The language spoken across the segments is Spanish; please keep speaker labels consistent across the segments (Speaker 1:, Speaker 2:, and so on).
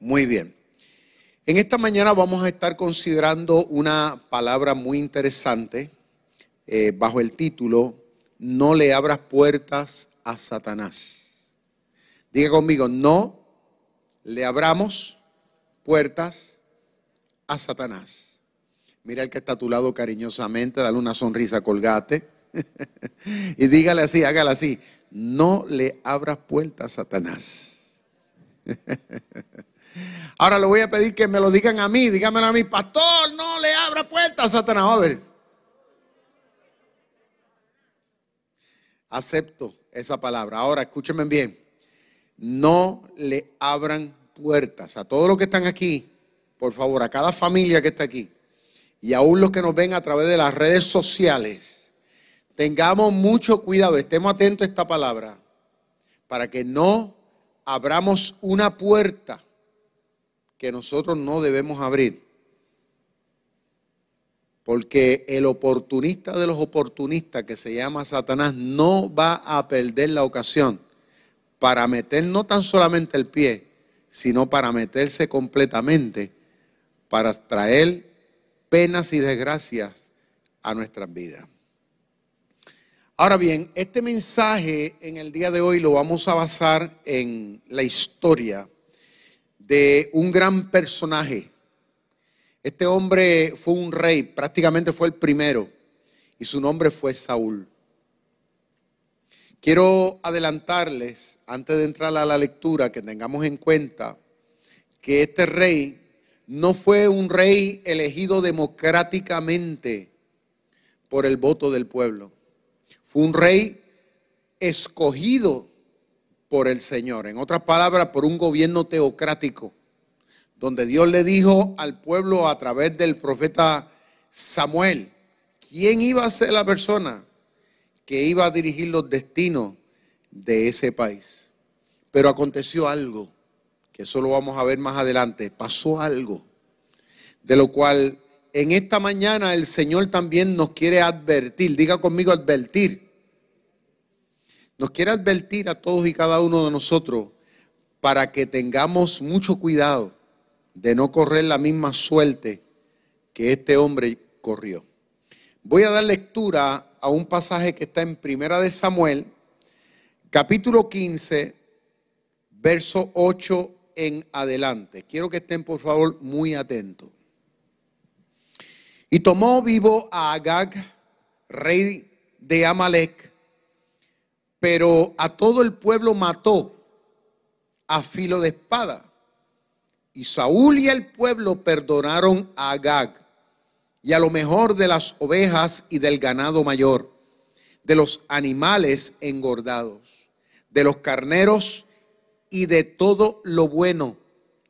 Speaker 1: Muy bien. En esta mañana vamos a estar considerando una palabra muy interesante eh, bajo el título No le abras puertas a Satanás. Diga conmigo, no le abramos puertas a Satanás. Mira el que está a tu lado cariñosamente, dale una sonrisa, colgate. y dígale así, hágale así. No le abras puertas a Satanás. Ahora le voy a pedir que me lo digan a mí, díganmelo a mí, pastor, no le abra puertas a Satanás. A ver. Acepto esa palabra. Ahora escúchenme bien. No le abran puertas a todos los que están aquí, por favor, a cada familia que está aquí y aún los que nos ven a través de las redes sociales. Tengamos mucho cuidado, estemos atentos a esta palabra para que no abramos una puerta que nosotros no debemos abrir. Porque el oportunista de los oportunistas que se llama Satanás no va a perder la ocasión para meter no tan solamente el pie, sino para meterse completamente, para traer penas y desgracias a nuestras vidas. Ahora bien, este mensaje en el día de hoy lo vamos a basar en la historia de un gran personaje. Este hombre fue un rey, prácticamente fue el primero, y su nombre fue Saúl. Quiero adelantarles, antes de entrar a la lectura, que tengamos en cuenta que este rey no fue un rey elegido democráticamente por el voto del pueblo. Fue un rey escogido por el Señor. En otras palabras, por un gobierno teocrático, donde Dios le dijo al pueblo a través del profeta Samuel, quién iba a ser la persona que iba a dirigir los destinos de ese país. Pero aconteció algo, que eso lo vamos a ver más adelante, pasó algo, de lo cual en esta mañana el Señor también nos quiere advertir, diga conmigo advertir, nos quiere advertir a todos y cada uno de nosotros para que tengamos mucho cuidado de no correr la misma suerte que este hombre corrió. Voy a dar lectura a un pasaje que está en Primera de Samuel, capítulo 15, verso 8 en adelante. Quiero que estén por favor muy atentos. Y tomó vivo a Agag, rey de Amalek, pero a todo el pueblo mató a filo de espada. Y Saúl y el pueblo perdonaron a Agag y a lo mejor de las ovejas y del ganado mayor, de los animales engordados, de los carneros y de todo lo bueno,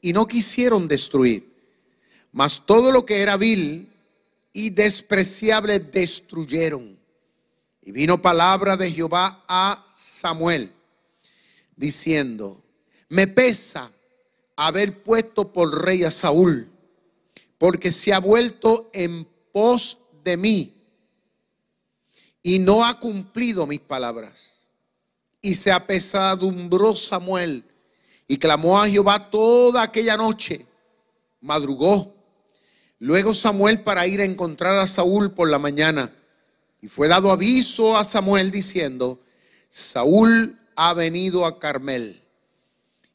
Speaker 1: y no quisieron destruir. Mas todo lo que era vil y despreciable destruyeron. Vino palabra de Jehová a Samuel, diciendo, me pesa haber puesto por rey a Saúl porque se ha vuelto en pos de mí y no ha cumplido mis palabras. Y se apesadumbró Samuel y clamó a Jehová toda aquella noche. Madrugó. Luego Samuel para ir a encontrar a Saúl por la mañana. Y fue dado aviso a Samuel diciendo, Saúl ha venido a Carmel.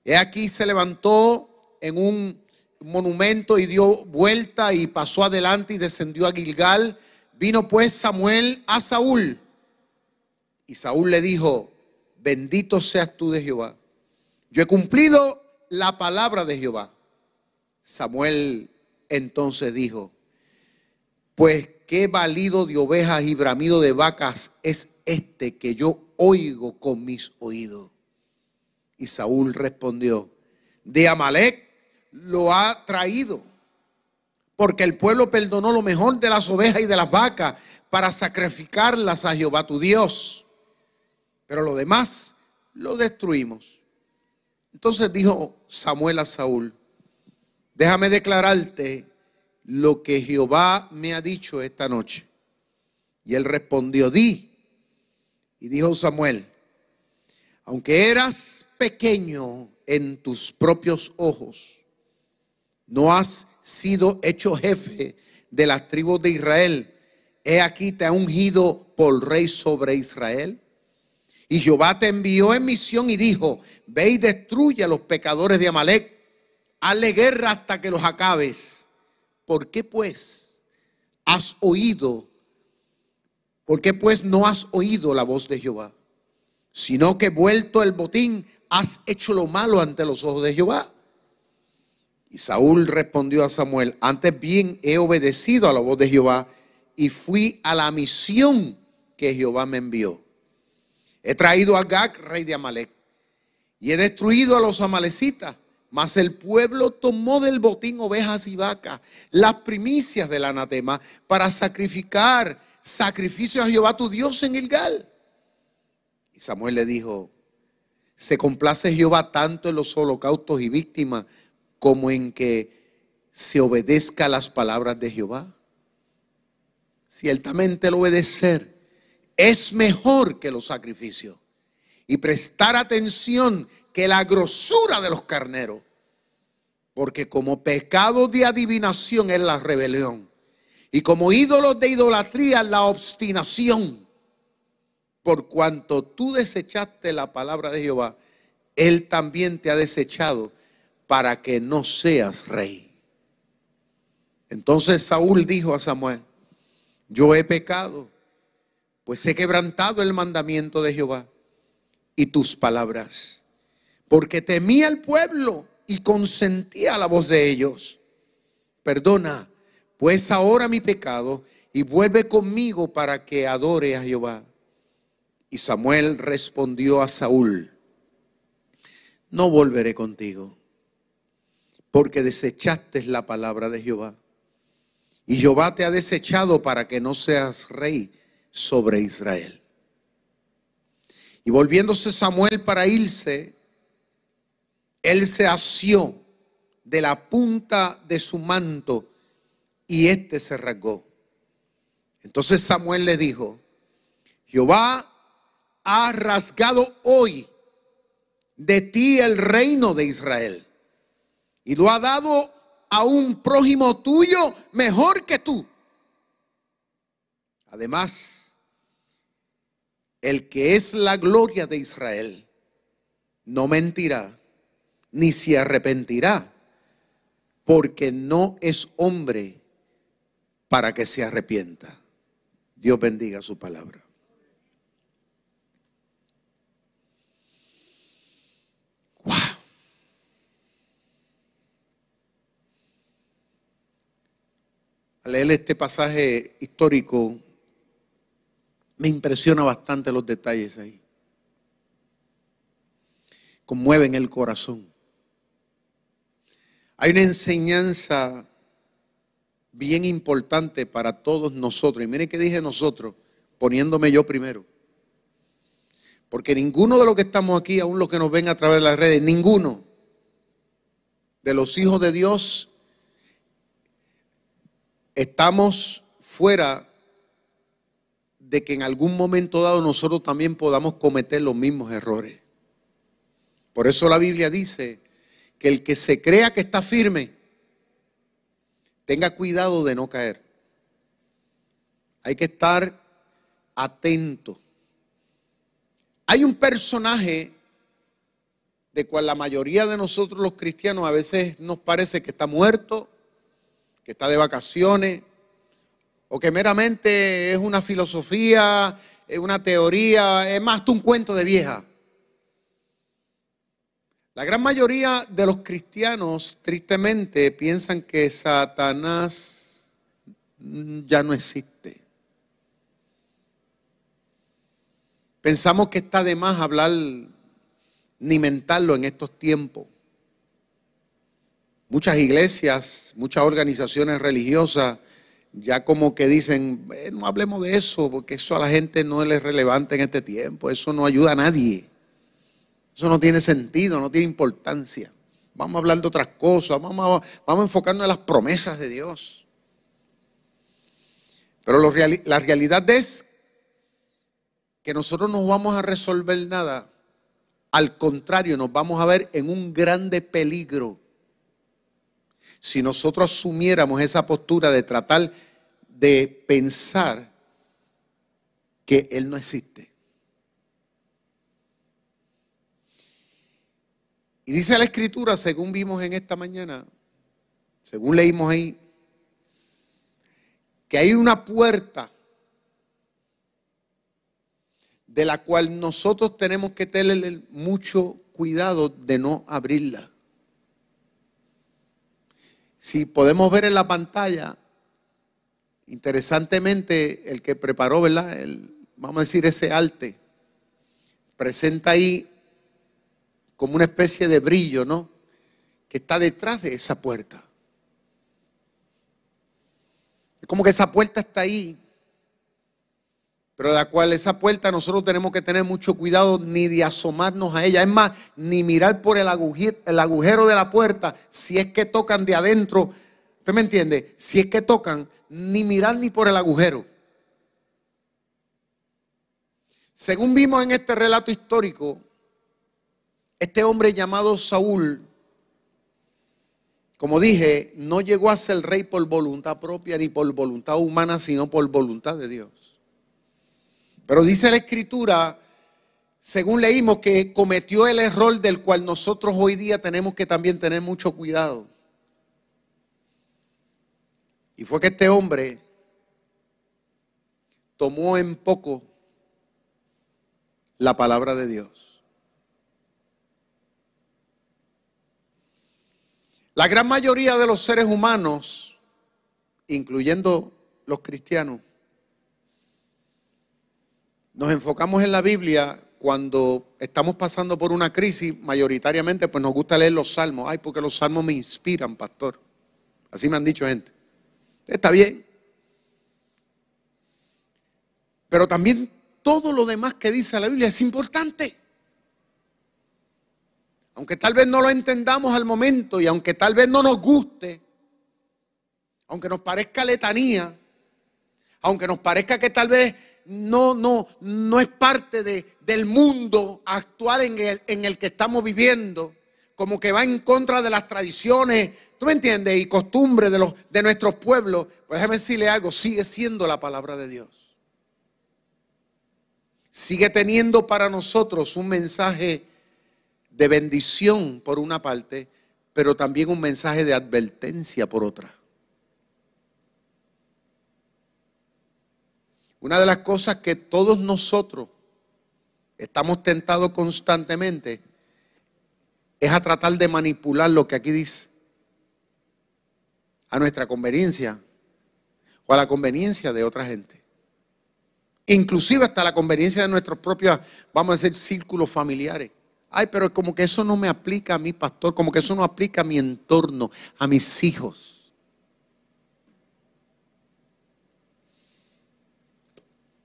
Speaker 1: He aquí se levantó en un monumento y dio vuelta y pasó adelante y descendió a Gilgal. Vino pues Samuel a Saúl. Y Saúl le dijo, bendito seas tú de Jehová. Yo he cumplido la palabra de Jehová. Samuel entonces dijo, pues qué valido de ovejas y bramido de vacas es este que yo oigo con mis oídos. Y Saúl respondió, de Amalek lo ha traído. Porque el pueblo perdonó lo mejor de las ovejas y de las vacas para sacrificarlas a Jehová tu Dios. Pero lo demás lo destruimos. Entonces dijo Samuel a Saúl, déjame declararte lo que Jehová me ha dicho esta noche. Y él respondió, di. Y dijo Samuel, aunque eras pequeño en tus propios ojos, no has sido hecho jefe de las tribus de Israel. He aquí te ha ungido por rey sobre Israel. Y Jehová te envió en misión y dijo, ve y destruye a los pecadores de Amalek, hazle guerra hasta que los acabes. ¿Por qué pues has oído? ¿Por qué pues no has oído la voz de Jehová? Sino que vuelto el botín, has hecho lo malo ante los ojos de Jehová. Y Saúl respondió a Samuel, antes bien he obedecido a la voz de Jehová y fui a la misión que Jehová me envió. He traído a Gag, rey de Amalek, y he destruido a los amalecitas. Mas el pueblo tomó del botín ovejas y vacas, las primicias del anatema, para sacrificar sacrificio a Jehová tu Dios en Gilgal. Y Samuel le dijo, se complace Jehová tanto en los holocaustos y víctimas como en que se obedezca a las palabras de Jehová. Ciertamente el obedecer es mejor que los sacrificios y prestar atención que la grosura de los carneros, porque como pecado de adivinación es la rebelión y como ídolos de idolatría la obstinación. Por cuanto tú desechaste la palabra de Jehová, Él también te ha desechado para que no seas rey. Entonces Saúl dijo a Samuel, yo he pecado, pues he quebrantado el mandamiento de Jehová y tus palabras, porque temía al pueblo y consentía la voz de ellos. Perdona, pues ahora mi pecado y vuelve conmigo para que adore a Jehová. Y Samuel respondió a Saúl, no volveré contigo porque desechaste la palabra de Jehová. Y Jehová te ha desechado para que no seas rey sobre Israel. Y volviéndose Samuel para irse, él se asió de la punta de su manto y éste se rasgó. Entonces Samuel le dijo, Jehová ha rasgado hoy de ti el reino de Israel y lo ha dado a un prójimo tuyo mejor que tú. Además, el que es la gloria de Israel no mentirá ni se arrepentirá, porque no es hombre para que se arrepienta. Dios bendiga su palabra. al leer este pasaje histórico, me impresiona bastante los detalles ahí. Conmueven el corazón. Hay una enseñanza bien importante para todos nosotros. Y miren que dije nosotros, poniéndome yo primero. Porque ninguno de los que estamos aquí, aún los que nos ven a través de las redes, ninguno de los hijos de Dios estamos fuera de que en algún momento dado nosotros también podamos cometer los mismos errores. Por eso la Biblia dice que el que se crea que está firme, tenga cuidado de no caer. Hay que estar atento. Hay un personaje de cual la mayoría de nosotros los cristianos a veces nos parece que está muerto que está de vacaciones, o que meramente es una filosofía, es una teoría, es más un cuento de vieja. La gran mayoría de los cristianos, tristemente, piensan que Satanás ya no existe. Pensamos que está de más hablar ni mentarlo en estos tiempos. Muchas iglesias, muchas organizaciones religiosas ya como que dicen, no hablemos de eso, porque eso a la gente no es relevante en este tiempo, eso no ayuda a nadie, eso no tiene sentido, no tiene importancia. Vamos a hablar de otras cosas, vamos a, vamos a enfocarnos en las promesas de Dios. Pero la realidad es que nosotros no vamos a resolver nada, al contrario, nos vamos a ver en un grande peligro si nosotros asumiéramos esa postura de tratar de pensar que Él no existe. Y dice la escritura, según vimos en esta mañana, según leímos ahí, que hay una puerta de la cual nosotros tenemos que tener mucho cuidado de no abrirla. Si podemos ver en la pantalla, interesantemente, el que preparó, ¿verdad? El, vamos a decir, ese arte, presenta ahí como una especie de brillo, ¿no? Que está detrás de esa puerta. Es como que esa puerta está ahí, pero la cual esa puerta nosotros tenemos que tener mucho cuidado ni de asomarnos a ella. Es más, ni mirar por el agujero, el agujero de la puerta si es que tocan de adentro. ¿Usted me entiende? Si es que tocan, ni mirar ni por el agujero. Según vimos en este relato histórico, este hombre llamado Saúl, como dije, no llegó a ser rey por voluntad propia ni por voluntad humana, sino por voluntad de Dios. Pero dice la escritura, según leímos, que cometió el error del cual nosotros hoy día tenemos que también tener mucho cuidado. Y fue que este hombre tomó en poco la palabra de Dios. La gran mayoría de los seres humanos, incluyendo los cristianos, nos enfocamos en la Biblia cuando estamos pasando por una crisis, mayoritariamente pues nos gusta leer los salmos. Ay, porque los salmos me inspiran, pastor. Así me han dicho gente. Está bien. Pero también todo lo demás que dice la Biblia es importante. Aunque tal vez no lo entendamos al momento y aunque tal vez no nos guste, aunque nos parezca letanía, aunque nos parezca que tal vez no, no, no es parte de, del mundo actual en el, en el que estamos viviendo, como que va en contra de las tradiciones, ¿tú me entiendes? Y costumbres de, de nuestros pueblos, pues déjame decirle algo, sigue siendo la palabra de Dios sigue teniendo para nosotros un mensaje de bendición por una parte, pero también un mensaje de advertencia por otra. Una de las cosas que todos nosotros estamos tentados constantemente es a tratar de manipular lo que aquí dice a nuestra conveniencia o a la conveniencia de otra gente inclusive hasta la conveniencia de nuestros propios, vamos a decir, círculos familiares. Ay, pero como que eso no me aplica a mi pastor, como que eso no aplica a mi entorno, a mis hijos.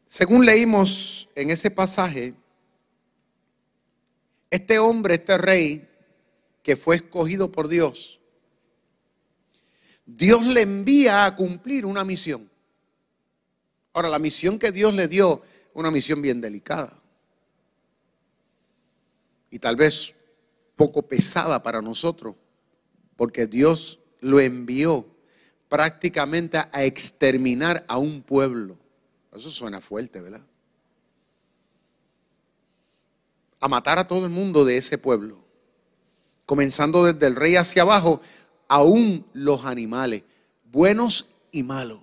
Speaker 1: Según leímos en ese pasaje, este hombre, este rey, que fue escogido por Dios, Dios le envía a cumplir una misión. Ahora, la misión que Dios le dio, una misión bien delicada. Y tal vez poco pesada para nosotros, porque Dios lo envió prácticamente a exterminar a un pueblo. Eso suena fuerte, ¿verdad? A matar a todo el mundo de ese pueblo. Comenzando desde el rey hacia abajo, aún los animales, buenos y malos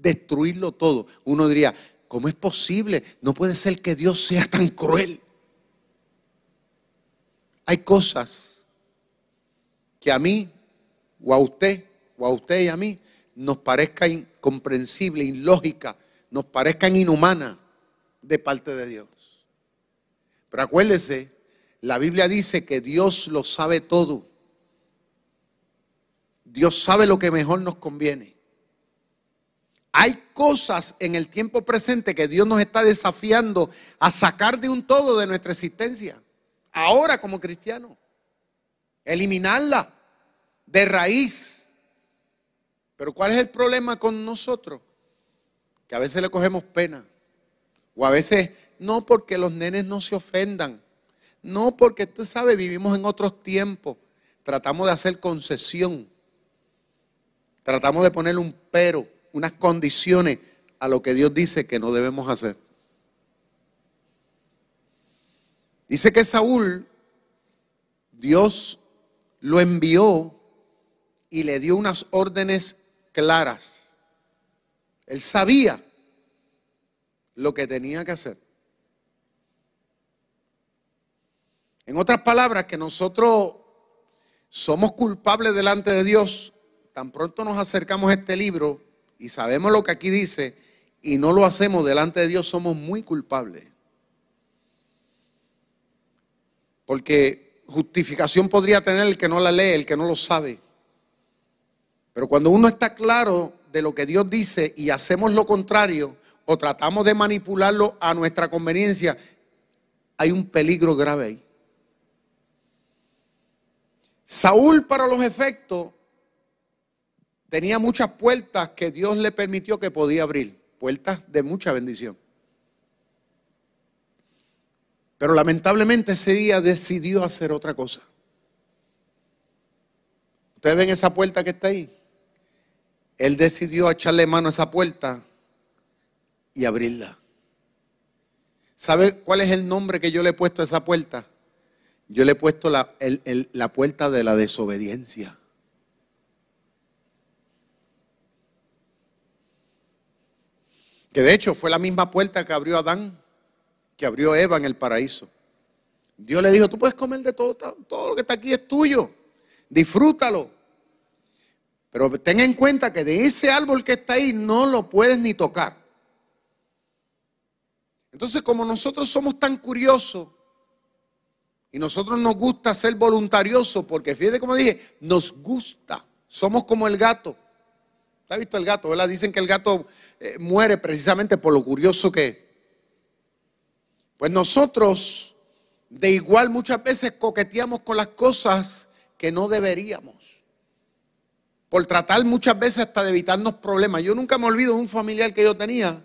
Speaker 1: destruirlo todo. Uno diría, ¿cómo es posible? No puede ser que Dios sea tan cruel. Hay cosas que a mí, o a usted, o a usted y a mí, nos parezca incomprensible, ilógica, nos parezcan inhumanas de parte de Dios. Pero acuérdese, la Biblia dice que Dios lo sabe todo. Dios sabe lo que mejor nos conviene. Hay cosas en el tiempo presente que Dios nos está desafiando a sacar de un todo de nuestra existencia. Ahora como cristianos. Eliminarla de raíz. Pero ¿cuál es el problema con nosotros? Que a veces le cogemos pena. O a veces no porque los nenes no se ofendan. No porque usted sabe, vivimos en otros tiempos. Tratamos de hacer concesión tratamos de ponerle un pero, unas condiciones a lo que Dios dice que no debemos hacer. Dice que Saúl, Dios lo envió y le dio unas órdenes claras. Él sabía lo que tenía que hacer. En otras palabras, que nosotros somos culpables delante de Dios, tan pronto nos acercamos a este libro y sabemos lo que aquí dice y no lo hacemos delante de Dios, somos muy culpables. Porque justificación podría tener el que no la lee, el que no lo sabe. Pero cuando uno está claro de lo que Dios dice y hacemos lo contrario o tratamos de manipularlo a nuestra conveniencia, hay un peligro grave ahí. Saúl para los efectos tenía muchas puertas que Dios le permitió que podía abrir, puertas de mucha bendición. Pero lamentablemente ese día decidió hacer otra cosa. Ustedes ven esa puerta que está ahí. Él decidió echarle mano a esa puerta y abrirla. ¿Sabe cuál es el nombre que yo le he puesto a esa puerta? Yo le he puesto la, la puerta de la desobediencia. Que de hecho fue la misma puerta que abrió Adán que abrió Eva en el paraíso. Dios le dijo, tú puedes comer de todo, todo lo que está aquí es tuyo, disfrútalo. Pero ten en cuenta que de ese árbol que está ahí no lo puedes ni tocar. Entonces, como nosotros somos tan curiosos y nosotros nos gusta ser voluntariosos, porque fíjate como dije, nos gusta, somos como el gato. ¿Has visto el gato? ¿verdad? Dicen que el gato eh, muere precisamente por lo curioso que es. Pues nosotros de igual muchas veces coqueteamos con las cosas que no deberíamos. Por tratar muchas veces hasta de evitarnos problemas. Yo nunca me olvido de un familiar que yo tenía,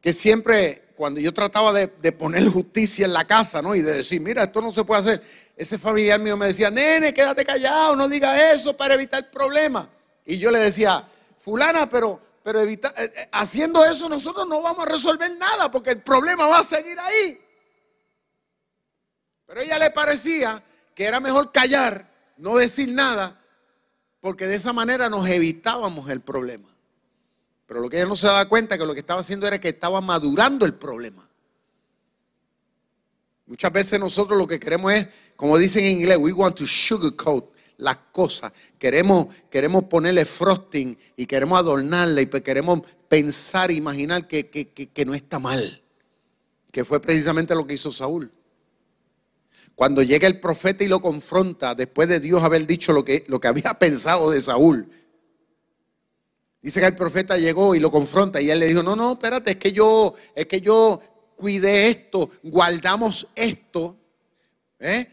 Speaker 1: que siempre, cuando yo trataba de, poner justicia en la casa, ¿no? Y de decir, mira, esto no se puede hacer. Ese familiar mío me decía, nene, quédate callado, no diga eso para evitar problemas. Y yo le decía, fulana, pero pero eh, eh, haciendo eso nosotros no vamos a resolver nada porque el problema va a seguir ahí. Pero a ella le parecía que era mejor callar, no decir nada, porque de esa manera nos evitábamos el problema. Pero lo que ella no se daba cuenta que lo que estaba haciendo era que estaba madurando el problema. Muchas veces nosotros lo que queremos es, como dicen en inglés, we want to sugarcoat las cosas. Queremos, queremos ponerle frosting y queremos adornarle y queremos pensar, imaginar que, que, no está mal. Que fue precisamente lo que hizo Saúl. Cuando llega el profeta y lo confronta, después de Dios haber dicho lo que, lo que había pensado de Saúl, dice que el profeta llegó y lo confronta y él le dijo, no, no, espérate, es que yo, es que yo cuidé esto, guardamos esto. ¿eh?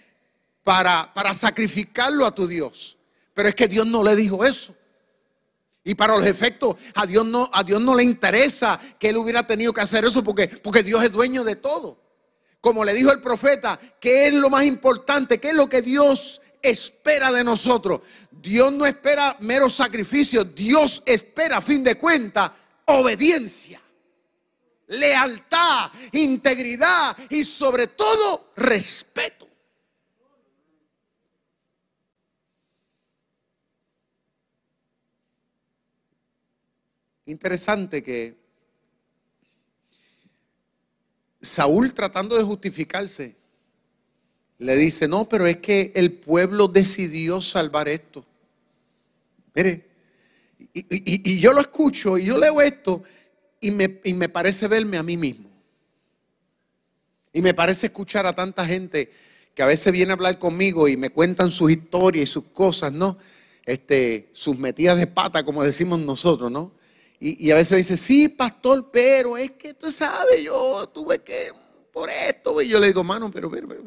Speaker 1: Para, sacrificarlo a tu Dios. Pero es que Dios no le dijo eso. Y para los efectos, a Dios no, a Dios no le interesa que él hubiera tenido que hacer eso porque, porque Dios es dueño de todo. Como le dijo el profeta, ¿qué es lo más importante? ¿Qué es lo que Dios espera de nosotros? Dios no espera meros sacrificios, Dios espera a fin de cuentas obediencia, lealtad, integridad y sobre todo respeto. Interesante que Saúl tratando de justificarse, le dice, no, pero es que el pueblo decidió salvar esto. Mire, y, yo lo escucho y yo leo esto y me, y me parece verme a mí mismo. Y me parece escuchar a tanta gente que a veces viene a hablar conmigo y me cuentan sus historias y sus cosas, ¿no? Este, sus metidas de pata, como decimos nosotros, ¿no? Y, a veces dice, sí, pastor, pero es que tú sabes, yo tuve que, por esto, y yo le digo, mano, pero, pero, pero,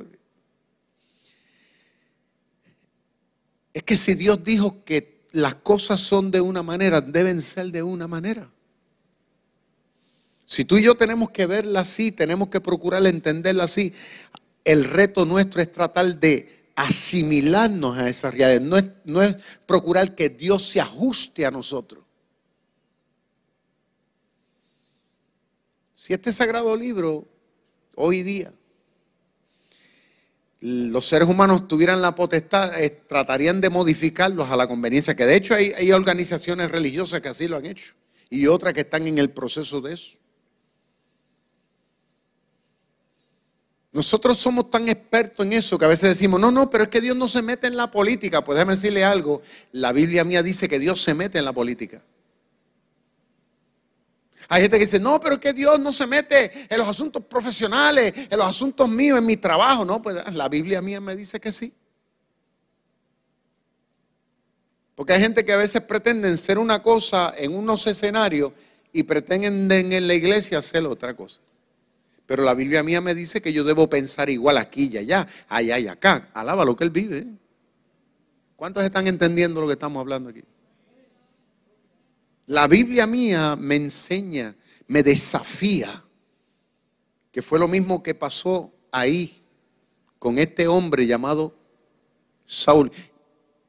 Speaker 1: Es que si Dios dijo que las cosas son de una manera, deben ser de una manera. Si tú y yo tenemos que verla así, tenemos que procurar entenderla así, el reto nuestro es tratar de asimilarnos a esas realidades, no es, no es procurar que Dios se ajuste a nosotros. Si este sagrado libro hoy día los seres humanos tuvieran la potestad, eh, tratarían de modificarlos a la conveniencia, que de hecho hay, hay organizaciones religiosas que así lo han hecho y otras que están en el proceso de eso. Nosotros somos tan expertos en eso que a veces decimos, no, no, pero es que Dios no se mete en la política. Pues déjame decirle algo, la Biblia mía dice que Dios se mete en la política. Hay gente que dice, no, pero que Dios no se mete en los asuntos profesionales, en los asuntos míos, en mi trabajo. No, pues la Biblia mía me dice que sí. Porque hay gente que a veces pretenden ser una cosa en unos escenarios y pretenden en la iglesia hacer otra cosa. Pero la Biblia mía me dice que yo debo pensar igual aquí y allá, allá y acá. Alaba lo que Él vive. ¿Cuántos están entendiendo lo que estamos hablando aquí? La Biblia mía me enseña, me desafía, que fue lo mismo que pasó ahí con este hombre llamado Saúl.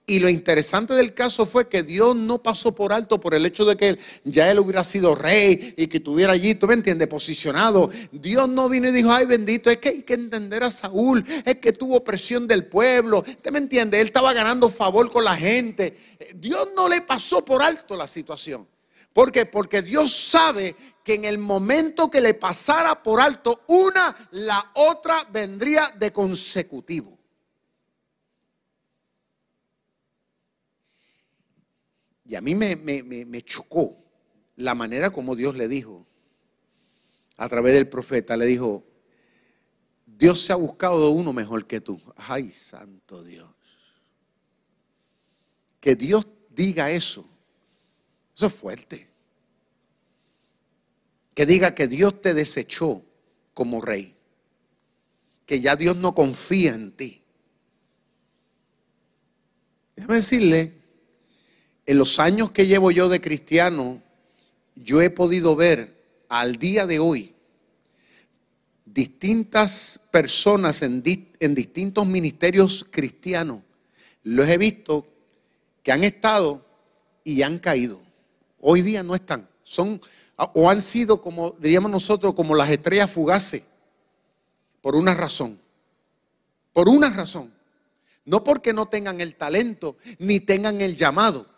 Speaker 1: Y lo interesante del caso fue que Dios no pasó por alto por el hecho de que ya él hubiera sido rey y que estuviera allí, tú me entiendes, posicionado. Dios no vino y dijo, ay bendito, es que hay que entender a Saúl, es que tuvo presión del pueblo, ¿usted me entiende? Él estaba ganando favor con la gente. Dios no le pasó por alto la situación. ¿Por qué? Porque Dios sabe que en el momento que le pasara por alto una, la otra vendría de consecutivo. Y a mí me, chocó la manera como Dios le dijo, a través del profeta, le dijo, Dios se ha buscado uno mejor que tú. Ay, santo Dios. Que Dios diga eso. Eso es fuerte. Que diga que Dios te desechó como rey. Que ya Dios no confía en ti. Déjame decirle en los años que llevo yo de cristiano, yo he podido ver al día de hoy distintas personas en, distintos ministerios cristianos. Los he visto que han estado y han caído. Hoy día no están. Son o han sido como diríamos nosotros como las estrellas fugaces por una razón. Por una razón. No porque no tengan el talento ni tengan el llamado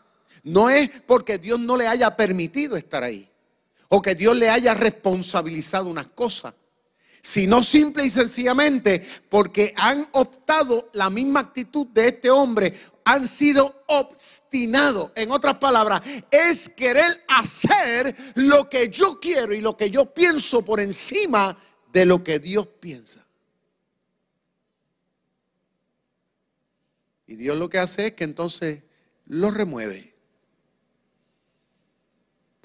Speaker 1: no es porque Dios no le haya permitido estar ahí o que Dios le haya responsabilizado unas cosas, sino simple y sencillamente porque han optado la misma actitud de este hombre, han sido obstinados. En otras palabras, es querer hacer lo que yo quiero y lo que yo pienso por encima de lo que Dios piensa. Y Dios lo que hace es que entonces lo remueve.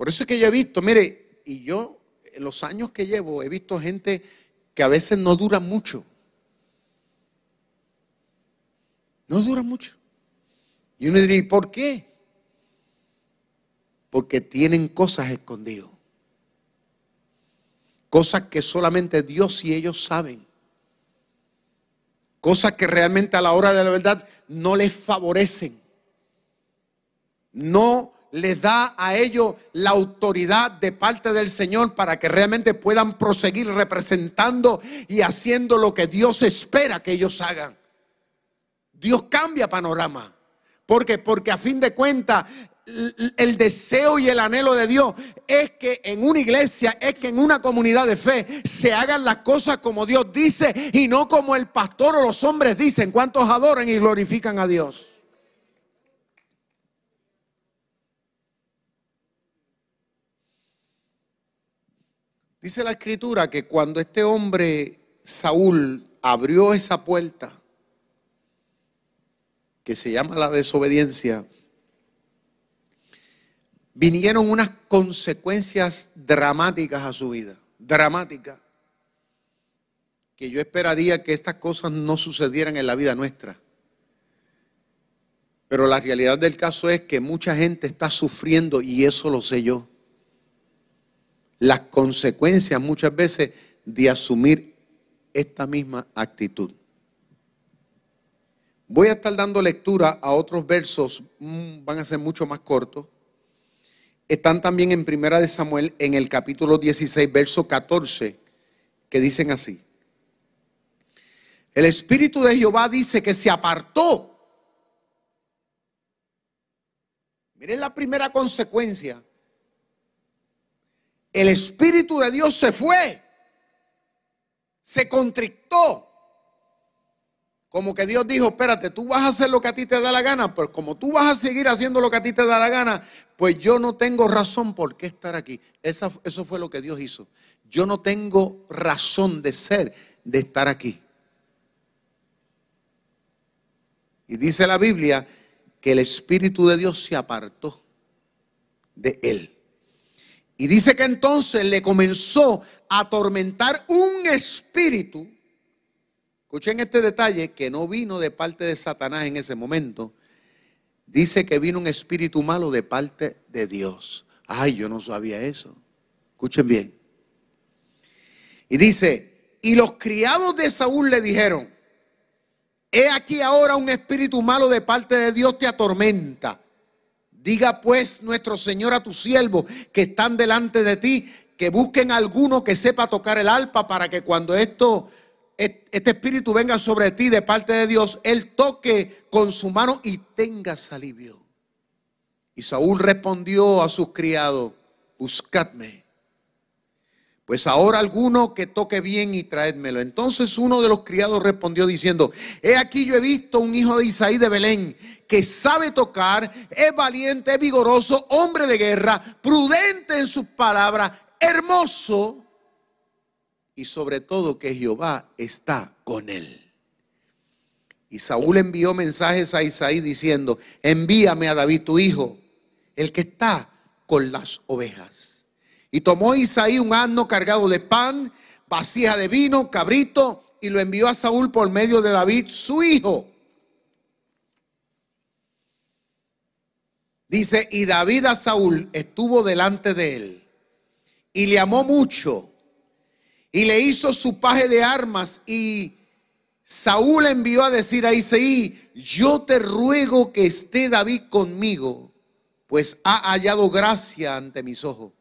Speaker 1: Por eso es que yo he visto, mire, y yo en los años que llevo he visto gente que a veces no dura mucho. No dura mucho. Y uno diría, ¿y por qué? Porque tienen cosas escondidas. Cosas que solamente Dios y ellos saben. Cosas que realmente a la hora de la verdad no les favorecen. No les da a ellos la autoridad de parte del Señor para que realmente puedan proseguir representando y haciendo lo que Dios espera que ellos hagan. Dios cambia panorama. ¿Por qué? Porque a fin de cuentas el deseo y el anhelo de Dios es que en una iglesia, es que en una comunidad de fe se hagan las cosas como Dios dice y no como el pastor o los hombres dicen. ¿Cuántos adoran y glorifican a Dios? Dice la escritura que cuando este hombre, Saúl, abrió esa puerta, que se llama la desobediencia, vinieron unas consecuencias dramáticas a su vida, dramáticas, que yo esperaría que estas cosas no sucedieran en la vida nuestra. Pero la realidad del caso es que mucha gente está sufriendo y eso lo sé yo las consecuencias muchas veces de asumir esta misma actitud. Voy a estar dando lectura a otros versos, mm, van a ser mucho más cortos. Están también en Primera de Samuel en el capítulo 16, verso 14, que dicen así. El Espíritu de Jehová dice que se apartó. Miren la primera consecuencia. El Espíritu de Dios se fue. Se contrictó. Como que Dios dijo, espérate, tú vas a hacer lo que a ti te da la gana, pues como tú vas a seguir haciendo lo que a ti te da la gana, pues yo no tengo razón por qué estar aquí. eso fue lo que Dios hizo. Yo no tengo razón de ser, de estar aquí. Y dice la Biblia que el Espíritu de Dios se apartó de él. Y dice que entonces le comenzó a atormentar un espíritu. Escuchen este detalle que no vino de parte de Satanás en ese momento. Dice que vino un espíritu malo de parte de Dios. Ay, yo no sabía eso. Escuchen bien. Y dice, y los criados de Saúl le dijeron, He aquí ahora un espíritu malo de parte de Dios te atormenta. Diga pues nuestro Señor a tus siervos que están delante de ti, que busquen alguno que sepa tocar el alpa para que cuando esto, este espíritu venga sobre ti de parte de Dios, Él toque con su mano y tengas alivio. Y Saúl respondió a sus criados, buscadme pues ahora alguno que toque bien y traédmelo. Entonces uno de los criados respondió diciendo, he aquí yo he visto un hijo de Isaí de Belén que sabe tocar, es valiente, es vigoroso, hombre de guerra, prudente en sus palabras, hermoso y sobre todo que Jehová está con él. Y Saúl envió mensajes a Isaí diciendo, envíame a David tu hijo, el que está con las ovejas. Y tomó Isaí un asno cargado de pan, vasija de vino, cabrito, y lo envió a Saúl por medio de David, su hijo. Dice, y David a Saúl estuvo delante de él y le amó mucho y le hizo su paje de armas y Saúl envió a decir a Isaí, yo te ruego que esté David conmigo, pues ha hallado gracia ante mis ojos.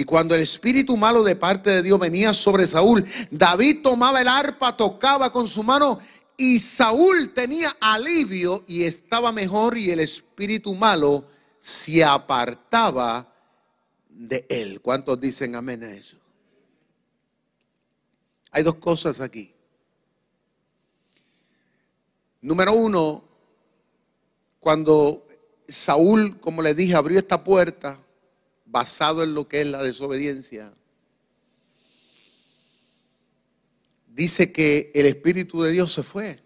Speaker 1: Y cuando el espíritu malo de parte de Dios venía sobre Saúl, David tomaba el arpa, tocaba con su mano y Saúl tenía alivio y estaba mejor y el espíritu malo se apartaba de él. ¿Cuántos dicen amén a eso? Hay dos cosas aquí. Número uno, cuando Saúl, como le dije, abrió esta puerta, basado en lo que es la desobediencia, dice que el Espíritu de Dios se fue.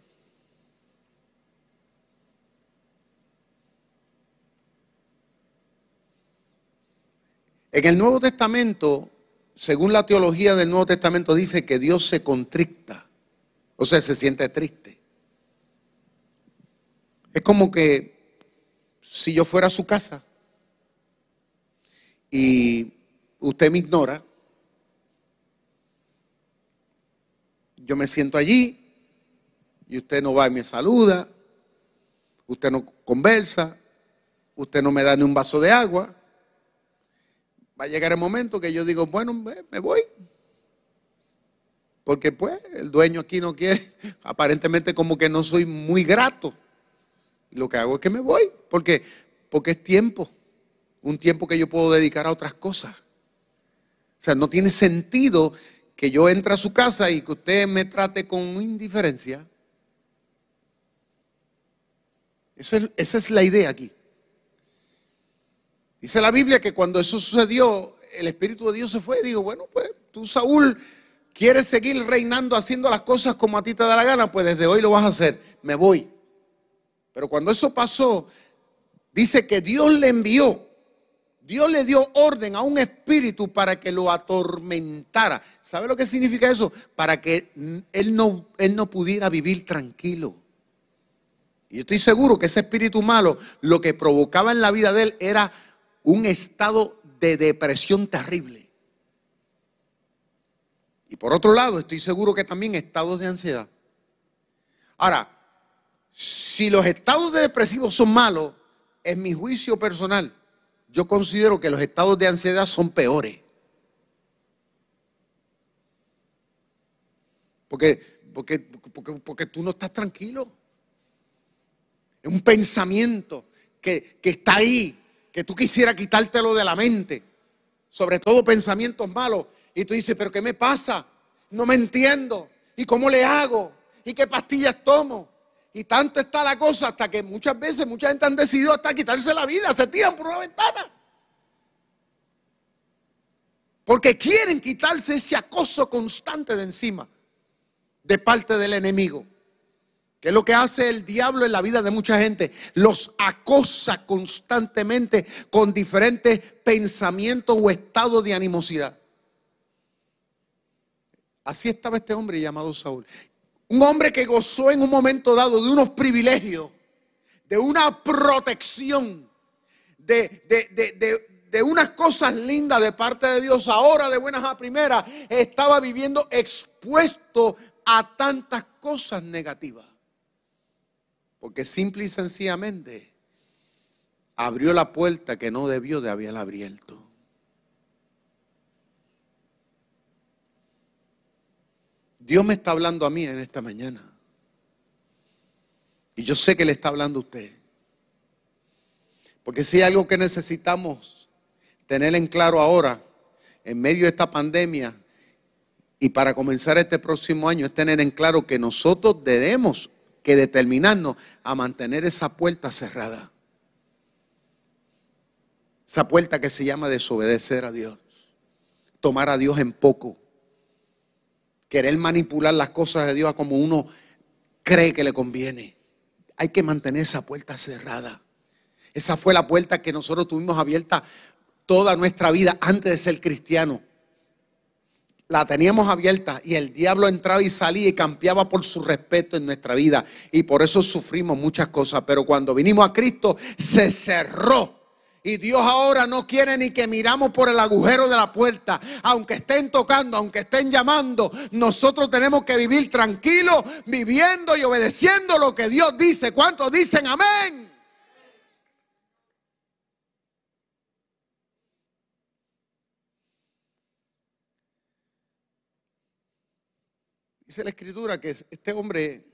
Speaker 1: En el Nuevo Testamento, según la teología del Nuevo Testamento, dice que Dios se contricta, o sea, se siente triste. Es como que si yo fuera a su casa y usted me ignora, yo me siento allí y usted no va y me saluda, usted no conversa, usted no me da ni un vaso de agua. Va a llegar el momento que yo digo, bueno, me voy. Porque pues el dueño aquí no quiere, aparentemente como que no soy muy grato. Lo que hago es que me voy, porque porque es tiempo un tiempo que yo puedo dedicar a otras cosas. O sea, no tiene sentido que yo entre a su casa y que usted me trate con indiferencia. esa es la idea aquí. Dice la Biblia que cuando eso sucedió, el Espíritu de Dios se fue. Y digo, bueno, pues tú, Saúl, quieres seguir reinando haciendo las cosas como a ti te da la gana, pues desde hoy lo vas a hacer. Me voy. Pero cuando eso pasó, dice que Dios le envió Dios le dio orden a un espíritu para que lo atormentara. ¿Sabe lo que significa eso? Para que él no, él no pudiera vivir tranquilo. Y estoy seguro que ese espíritu malo lo que provocaba en la vida de él era un estado de depresión terrible. Y por otro lado, estoy seguro que también estados de ansiedad. Ahora, si los estados de depresivo son malos, en mi juicio personal, yo considero que los estados de ansiedad son peores. Porque, porque, porque, tú no estás tranquilo. Es un pensamiento que, que está ahí, que tú quisieras quitártelo de la mente. Sobre todo pensamientos malos. Y tú dices, pero ¿qué me pasa? No me entiendo. ¿Y cómo le hago? ¿Y qué pastillas tomo? Y tanto está la cosa hasta que muchas veces mucha gente han decidido hasta quitarse la vida, se tiran por una ventana. Porque quieren quitarse ese acoso constante de encima de parte del enemigo. Que es lo que hace el diablo en la vida de mucha gente. Los acosa constantemente con diferentes pensamientos o estados de animosidad. Así estaba este hombre llamado Saúl. Un hombre que gozó en un momento dado de unos privilegios, de una protección, de, de, unas cosas lindas de parte de Dios. Ahora de buenas a primeras estaba viviendo expuesto a tantas cosas negativas. Porque simple y sencillamente abrió la puerta que no debió de haberla abierto. Dios me está hablando a mí en esta mañana. Y yo sé que le está hablando a usted. Porque si hay algo que necesitamos tener en claro ahora, en medio de esta pandemia, y para comenzar este próximo año, es tener en claro que nosotros debemos que determinarnos a mantener esa puerta cerrada. Esa puerta que se llama desobedecer a Dios. Tomar a Dios en poco querer manipular las cosas de Dios como uno cree que le conviene. Hay que mantener esa puerta cerrada. Esa fue la puerta que nosotros tuvimos abierta toda nuestra vida antes de ser cristiano. La teníamos abierta y el diablo entraba y salía y campeaba por su respeto en nuestra vida. Y por eso sufrimos muchas cosas. Pero cuando vinimos a Cristo se cerró y Dios ahora no quiere ni que miramos por el agujero de la puerta. Aunque estén tocando, aunque estén llamando, nosotros tenemos que vivir tranquilos, viviendo y obedeciendo lo que Dios dice. ¿Cuántos dicen amén? Dice la escritura que este hombre,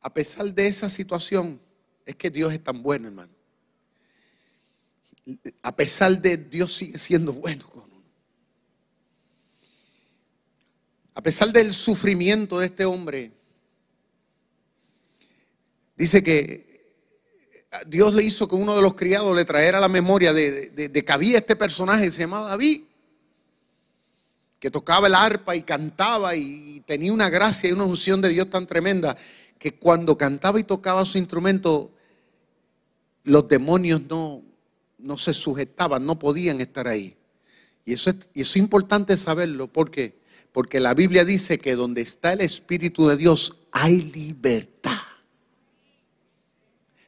Speaker 1: a pesar de esa situación, es que Dios es tan bueno, hermano a pesar de Dios sigue siendo bueno con uno. A pesar del sufrimiento de este hombre, dice que Dios le hizo que uno de los criados le trajera la memoria de, de, que había este personaje que se llamaba David, que tocaba el arpa y cantaba y tenía una gracia y una unción de Dios tan tremenda que cuando cantaba y tocaba su instrumento, los demonios no, no se sujetaban, no podían estar ahí. Y eso, es, y eso es importante saberlo porque, porque la Biblia dice que donde está el Espíritu de Dios hay libertad.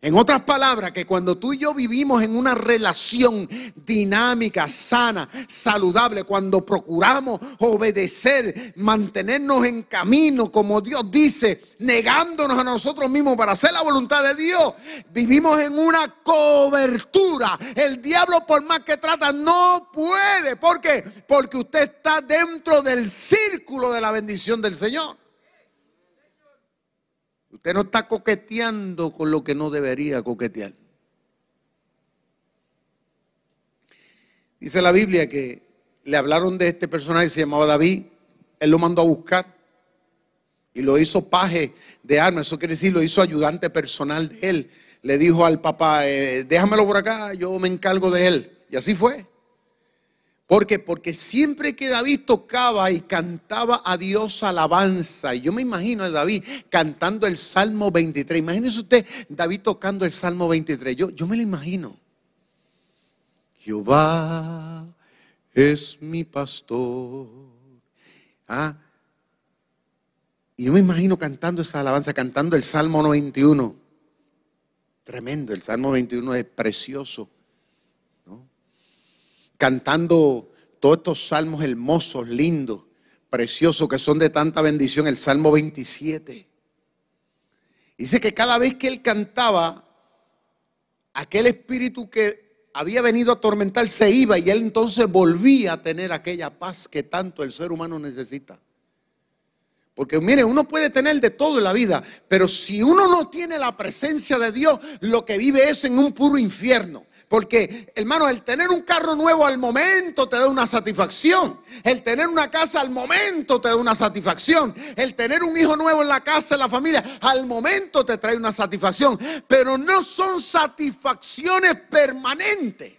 Speaker 1: En otras palabras, que cuando tú y yo vivimos en una relación dinámica, sana, saludable, cuando procuramos obedecer, mantenernos en camino, como Dios dice, negándonos a nosotros mismos para hacer la voluntad de Dios, vivimos en una cobertura. El diablo, por más que trata, no puede. ¿Por qué? Porque usted está dentro del círculo de la bendición del Señor. Usted no está coqueteando con lo que no debería coquetear. Dice la Biblia que le hablaron de este personaje que se llamaba David. Él lo mandó a buscar y lo hizo paje de armas. Eso quiere decir, lo hizo ayudante personal de él. Le dijo al papá, eh, déjamelo por acá, yo me encargo de él. Y así fue. ¿Por qué? Porque siempre que David tocaba y cantaba a Dios alabanza, y yo me imagino a David cantando el Salmo 23. Imagínese usted David tocando el Salmo 23. Yo, yo me lo imagino. Jehová es mi pastor. Ah, y yo me imagino cantando esa alabanza, cantando el Salmo 91. Tremendo, el Salmo 21 es precioso cantando todos estos salmos hermosos, lindos, preciosos, que son de tanta bendición, el Salmo 27. Dice que cada vez que él cantaba, aquel espíritu que había venido a atormentar se iba y él entonces volvía a tener aquella paz que tanto el ser humano necesita. Porque mire, uno puede tener de todo en la vida, pero si uno no tiene la presencia de Dios, lo que vive es en un puro infierno. Porque, hermano, el tener un carro nuevo al momento te da una satisfacción. El tener una casa al momento te da una satisfacción. El tener un hijo nuevo en la casa, en la familia, al momento te trae una satisfacción. Pero no son satisfacciones permanentes.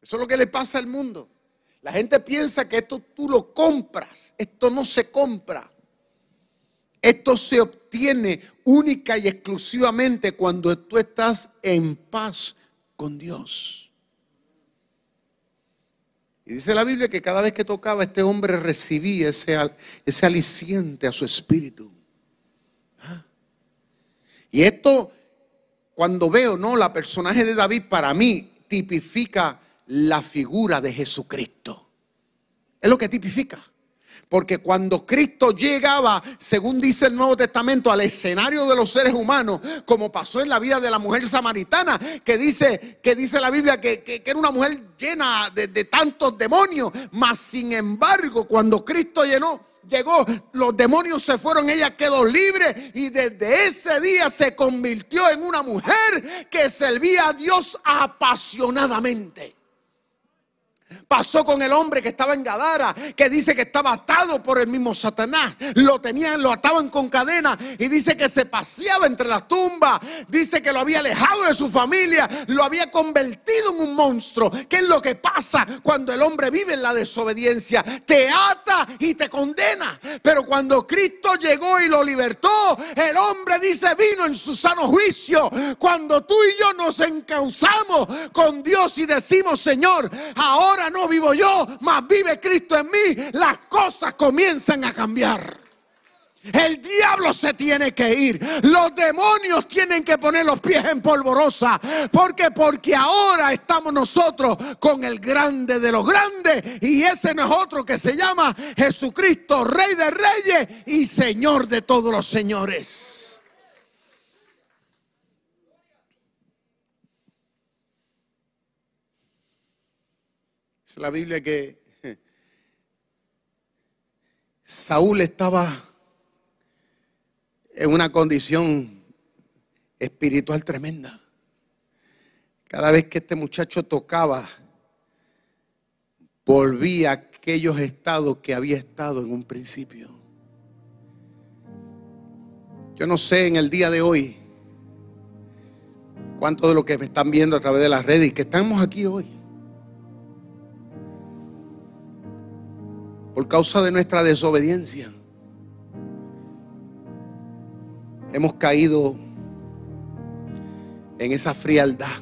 Speaker 1: Eso es lo que le pasa al mundo. La gente piensa que esto tú lo compras. Esto no se compra. Esto se obtiene única y exclusivamente cuando tú estás en paz con Dios. Y dice la Biblia que cada vez que tocaba este hombre recibía ese, ese aliciente a su espíritu. Ah. Y esto, cuando veo, ¿no? La personaje de David para mí tipifica la figura de Jesucristo. Es lo que tipifica. Porque cuando Cristo llegaba, según dice el Nuevo Testamento, al escenario de los seres humanos, como pasó en la vida de la mujer samaritana, que dice, que dice la Biblia que, era una mujer llena de, de tantos demonios, mas sin embargo, cuando Cristo llenó, llegó, los demonios se fueron, ella quedó libre y desde ese día se convirtió en una mujer que servía a Dios apasionadamente. Pasó con el hombre que estaba en Gadara, que dice que estaba atado por el mismo Satanás. Lo tenían, lo ataban con cadena y dice que se paseaba entre las tumbas. Dice que lo había alejado de su familia, lo había convertido en un monstruo. ¿Qué es lo que pasa cuando el hombre vive en la desobediencia? Te ata y te condena. Pero cuando Cristo llegó y lo libertó, el hombre dice vino en su sano juicio. Cuando tú y yo nos encauzamos con Dios y decimos, Señor, ahora no vivo yo, mas vive Cristo en mí, las cosas comienzan a cambiar. El diablo se tiene que ir. Los demonios tienen que poner los pies en polvorosa. porque Porque ahora estamos nosotros con el grande de los grandes. Y ese no es otro que se llama Jesucristo, Rey de Reyes y Señor de todos los señores. La Biblia que Saúl estaba en una condición espiritual tremenda. Cada vez que este muchacho tocaba, volvía a aquellos estados que había estado en un principio. Yo no sé en el día de hoy cuántos de los que me están viendo a través de las redes y que estamos aquí hoy por causa de nuestra desobediencia. Hemos caído en esa frialdad.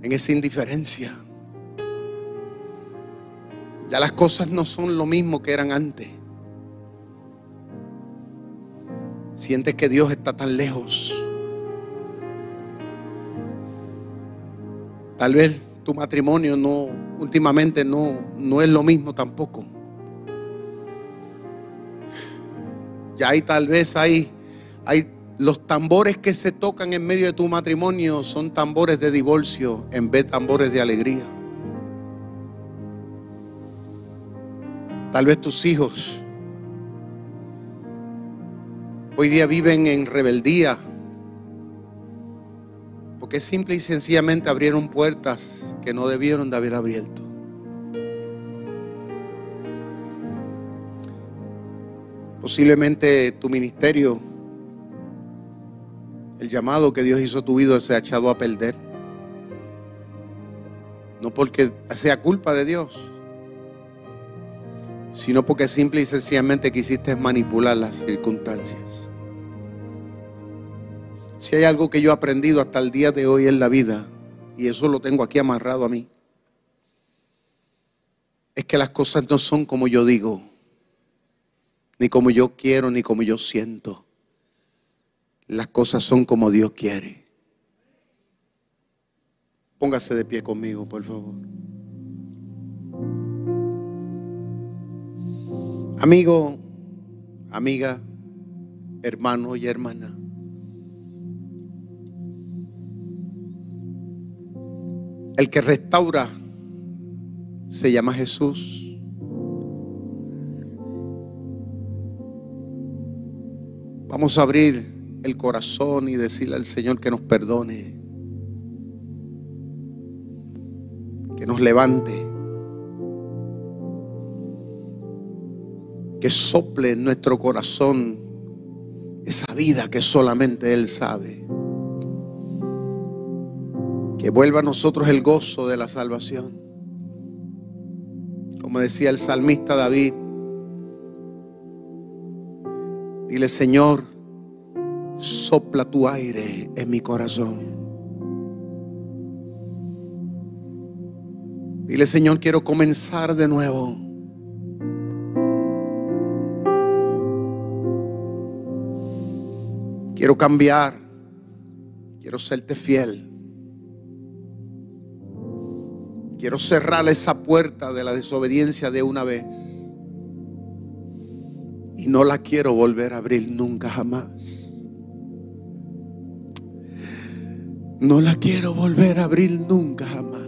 Speaker 1: En esa indiferencia. Ya las cosas no son lo mismo que eran antes. Sientes que Dios está tan lejos. Tal vez tu matrimonio no últimamente no, no es lo mismo tampoco. Ya hay tal vez hay, hay los tambores que se tocan en medio de tu matrimonio son tambores de divorcio en vez de tambores de alegría. Tal vez tus hijos hoy día viven en rebeldía simple y sencillamente abrieron puertas que no debieron de haber abierto. Posiblemente tu ministerio, el llamado que Dios hizo a tu vida se ha echado a perder. No porque sea culpa de Dios, sino porque simple y sencillamente quisiste manipular las circunstancias. Si hay algo que yo he aprendido hasta el día de hoy en la vida, y eso lo tengo aquí amarrado a mí, es que las cosas no son como yo digo, ni como yo quiero, ni como yo siento. Las cosas son como Dios quiere. Póngase de pie conmigo, por favor. Amigo, amiga, hermano y hermana. El que restaura se llama Jesús. Vamos a abrir el corazón y decirle al Señor que nos perdone, que nos levante, que sople en nuestro corazón esa vida que solamente Él sabe. Que vuelva a nosotros el gozo de la salvación. Como decía el salmista David, dile Señor, sopla tu aire en mi corazón. Dile Señor, quiero comenzar de nuevo. Quiero cambiar. Quiero serte fiel. Quiero cerrar esa puerta de la desobediencia de una vez. Y no la quiero volver a abrir nunca jamás. No la quiero volver a abrir nunca jamás.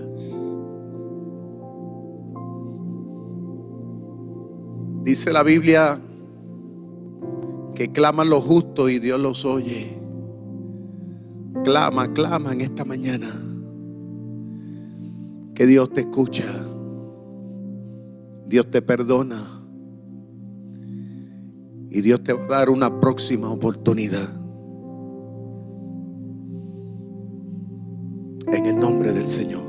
Speaker 1: Dice la Biblia que claman los justos y Dios los oye. Clama, clama en esta mañana. Que Dios te escucha. Dios te perdona. Y Dios te va a dar una próxima oportunidad. En el nombre del Señor.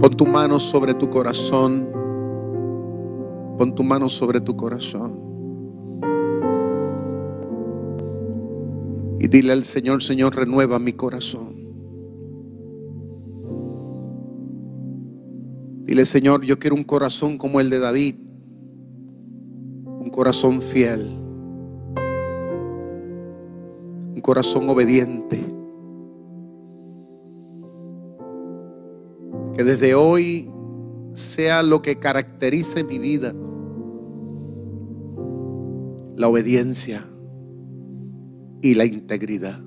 Speaker 1: Pon tu mano sobre tu corazón. Pon tu mano sobre tu corazón. Dile al Señor, Señor, renueva mi corazón. Dile, Señor, yo quiero un corazón como el de David. Un corazón fiel. Un corazón obediente. Que desde hoy sea lo que caracterice mi vida. La obediencia y la integridad.